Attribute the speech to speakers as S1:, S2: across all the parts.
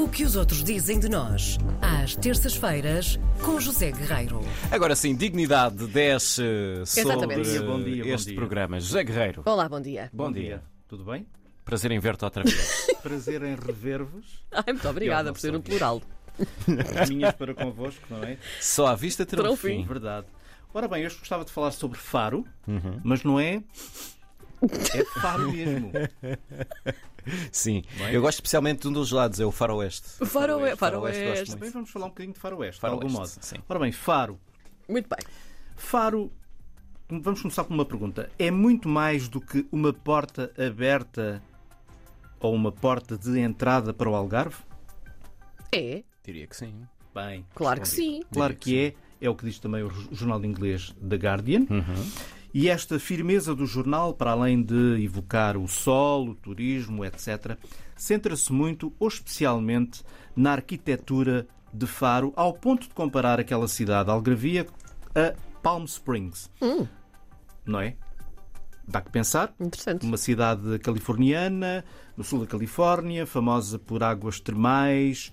S1: O que os outros dizem de nós, às terças-feiras, com José Guerreiro.
S2: Agora sim, dignidade desce sobre
S3: Exatamente.
S4: Bom dia, bom dia, bom
S2: este
S4: dia.
S2: programa. José Guerreiro,
S3: Olá, bom dia.
S2: bom dia.
S4: Tudo bem?
S2: Prazer em ver-te outra vez.
S4: Prazer em rever-vos.
S3: Ai, muito obrigada
S4: não
S3: por ser
S4: sou
S3: um plural.
S4: As minhas para convosco, não é?
S2: Só à vista terão
S3: Terão
S2: fim.
S3: fim.
S4: Verdade. Ora bem, hoje gostava de falar sobre Faro,
S2: Uhum.
S4: mas não é. É Faro mesmo.
S2: Sim.
S4: É?
S2: Eu gosto especialmente de um dos lados, é o faroeste.
S3: Faroeste.
S2: Faroeste,
S3: Faroeste.
S4: Também vamos falar um bocadinho de Faroeste,
S2: Faroeste,
S4: de algum modo.
S2: sim.
S4: Ora bem, Faro.
S3: Muito bem.
S4: Faro. Vamos começar com uma pergunta. É muito mais do que uma porta aberta ou uma porta de entrada para o Algarve?
S3: É,
S2: Diria que sim.
S4: Bem.
S3: claro que sim.
S4: Claro que
S2: que
S4: é, é o que diz também o jornal inglês The Guardian. E esta firmeza do jornal, para além de evocar o sol, o turismo, etc., centra-se muito, ou especialmente, na arquitetura de Faro, ao ponto de comparar aquela cidade algravia a Palm Springs. Não é? Dá que pensar.
S3: Interessante.
S4: Uma cidade californiana, no sul da Califórnia, famosa por águas termais,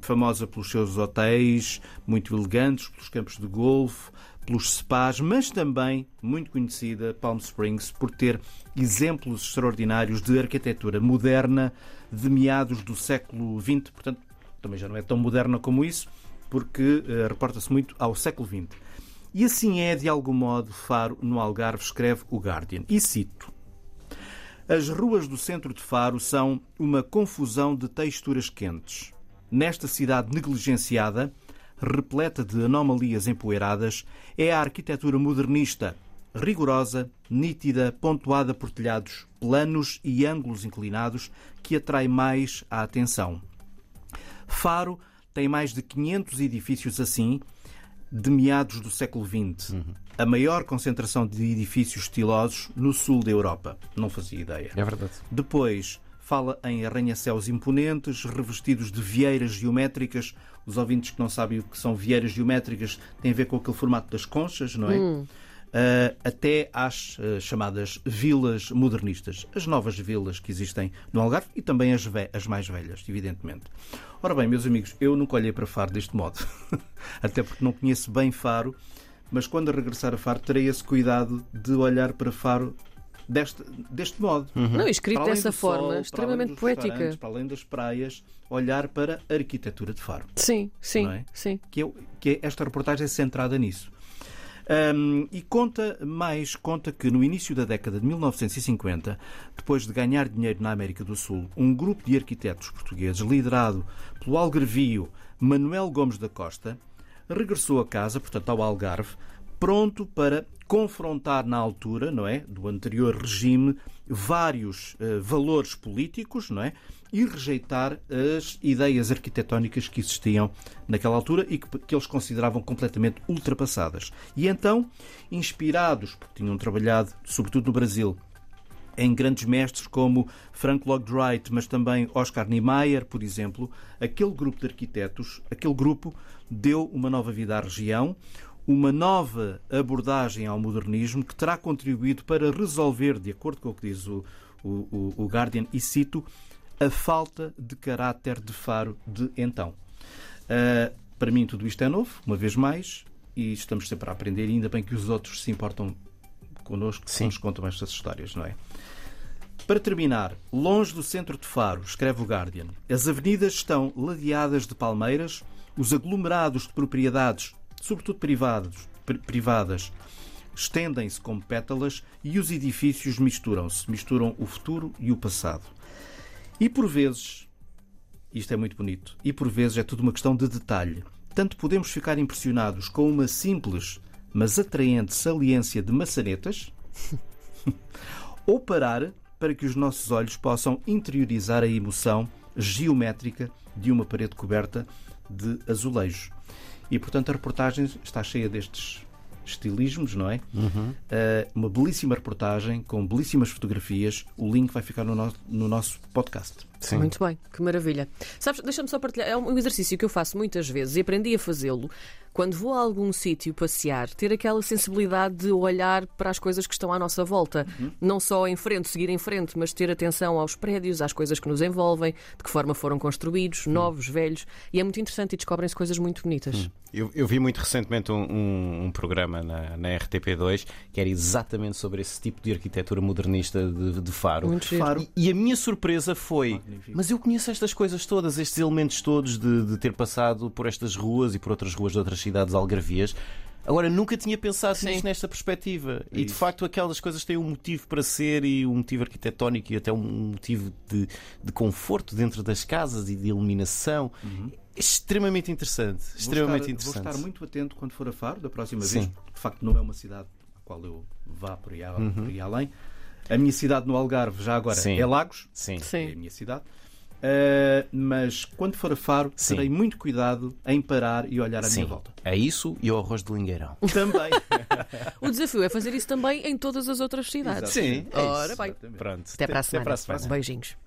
S4: famosa pelos seus hotéis muito elegantes, pelos campos de golfe, pelos spas, mas também muito conhecida, Palm Springs, por ter exemplos extraordinários de arquitetura moderna de meados do século XX, portanto, também já não é tão moderna como isso, porque eh, reporta-se muito ao século XX. E assim é, de algum modo, Faro, no Algarve, escreve o Guardian. E cito: As ruas do centro de Faro são uma confusão de texturas quentes. Nesta cidade negligenciada, repleta de anomalias empoeiradas, é a arquitetura modernista, rigorosa, nítida, pontuada por telhados planos e ângulos inclinados, que atrai mais a atenção. Faro tem mais de 500 edifícios assim, de meados do século XX. A maior concentração de edifícios estilosos no sul da Europa. Não fazia ideia.
S2: É verdade.
S4: Depois fala em arranha-céus imponentes, revestidos de vieiras geométricas. Os ouvintes que não sabem o que são vieiras geométricas têm a ver com aquele formato das conchas, não é? Ah, até às ah, chamadas vilas modernistas, as novas vilas que existem no Algarve e também as, as mais velhas, evidentemente. Ora bem, meus amigos, eu nunca olhei para Faro deste modo, até porque não conheço bem Faro, mas quando regressar a Faro terei esse cuidado de olhar para Faro deste, deste modo.
S3: Não, escrito
S4: Para
S3: dessa
S4: sol,
S3: forma,
S4: para além
S3: extremamente
S4: dos
S3: poética.
S4: Para além das praias, olhar para a arquitetura de Faro.
S3: Sim, sim,
S4: é?
S3: sim.
S4: Que, é- que é- esta reportagem é centrada nisso. Hum, e conta mais, conta que no início da década de 1950, depois de ganhar dinheiro na América do Sul, um grupo de arquitetos portugueses, liderado pelo algarvio Manuel Gomes da Costa, regressou a casa, portanto ao Algarve, pronto para confrontar na altura, não é, do anterior regime, vários eh, valores políticos, não é, e rejeitar as ideias arquitetónicas que existiam naquela altura e que, que eles consideravam completamente ultrapassadas. E então, inspirados, porque tinham trabalhado sobretudo no Brasil, em grandes mestres como Frank Lloyd Wright, mas também Oscar Niemeyer, por exemplo, aquele grupo de arquitetos, aquele grupo deu uma nova vida à região, uma nova abordagem ao modernismo que terá contribuído para resolver, de acordo com o que diz o, o, o- Guardian, e cito, a falta de caráter de Faro de então. Uh, para mim tudo isto é novo, uma vez mais, e estamos sempre a aprender, e ainda bem que os outros se importam connosco, que nos contam estas histórias, não é? Para terminar, longe do centro de Faro, escreve o Guardian, as avenidas estão ladeadas de palmeiras, os aglomerados de propriedades, sobretudo privados, pri- privadas, estendem-se como pétalas e os edifícios misturam-se, misturam o futuro e o passado. E por vezes, isto é muito bonito, e por vezes é tudo uma questão de detalhe. Tanto podemos ficar impressionados com uma simples, mas atraente saliência de maçanetas, ou parar para que os nossos olhos possam interiorizar a emoção geométrica de uma parede coberta de azulejo. E portanto a reportagem está cheia destes estilismos, não é? Eh, uma belíssima reportagem com belíssimas fotografias. O link vai ficar no, no no nosso podcast.
S2: Sim.
S3: Muito bem, que maravilha. Sabes, deixa-me só partilhar. É um exercício que eu faço muitas vezes e aprendi a fazê-lo quando vou a algum sítio passear, ter aquela sensibilidade de olhar para as coisas que estão à nossa volta. Não só em frente, seguir em frente, mas ter atenção aos prédios, às coisas que nos envolvem, de que forma foram construídos, novos, velhos. E é muito interessante e descobrem-se coisas muito bonitas.
S2: Eu, eu vi muito recentemente um, um- um programa na, na RTP2 que era exatamente sobre esse tipo de arquitetura modernista de, de Faro.
S3: Muito.
S4: Faro.
S2: E, e a minha surpresa foi:
S4: Magnífico.
S2: mas eu conheço estas coisas todas, estes elementos todos de, de ter passado por estas ruas e por outras ruas de outras cidades algarvias. Agora, nunca tinha pensado
S3: Sim.
S2: nisto nesta perspectiva. e de facto, aquelas coisas têm um motivo para ser e um motivo arquitetónico e até um motivo de, de conforto dentro das casas e de iluminação. É extremamente interessante.
S4: Vou
S2: Extremamente
S4: estar,
S2: interessante.
S4: Vou estar muito atento quando for a Faro, da próxima
S2: Sim.
S4: vez, porque de facto não é uma cidade à qual eu vá por aí,
S2: Uhum.
S4: por aí além. A minha cidade no Algarve, já agora,
S2: Sim.
S4: é Lagos,
S2: Sim.
S4: é a
S3: Sim.
S4: minha cidade. Uh, mas quando for a Faro,
S2: Sim.
S4: terei muito cuidado em parar e olhar à
S2: Sim.
S4: minha volta.
S2: É isso e o arroz de lingueirão.
S4: Também.
S3: O desafio é fazer isso também em todas as outras cidades.
S4: Exato.
S2: Sim, é
S3: Ora bem.
S2: Pronto.
S3: Até para a semana.
S2: Até para a semana.
S3: Beijinhos.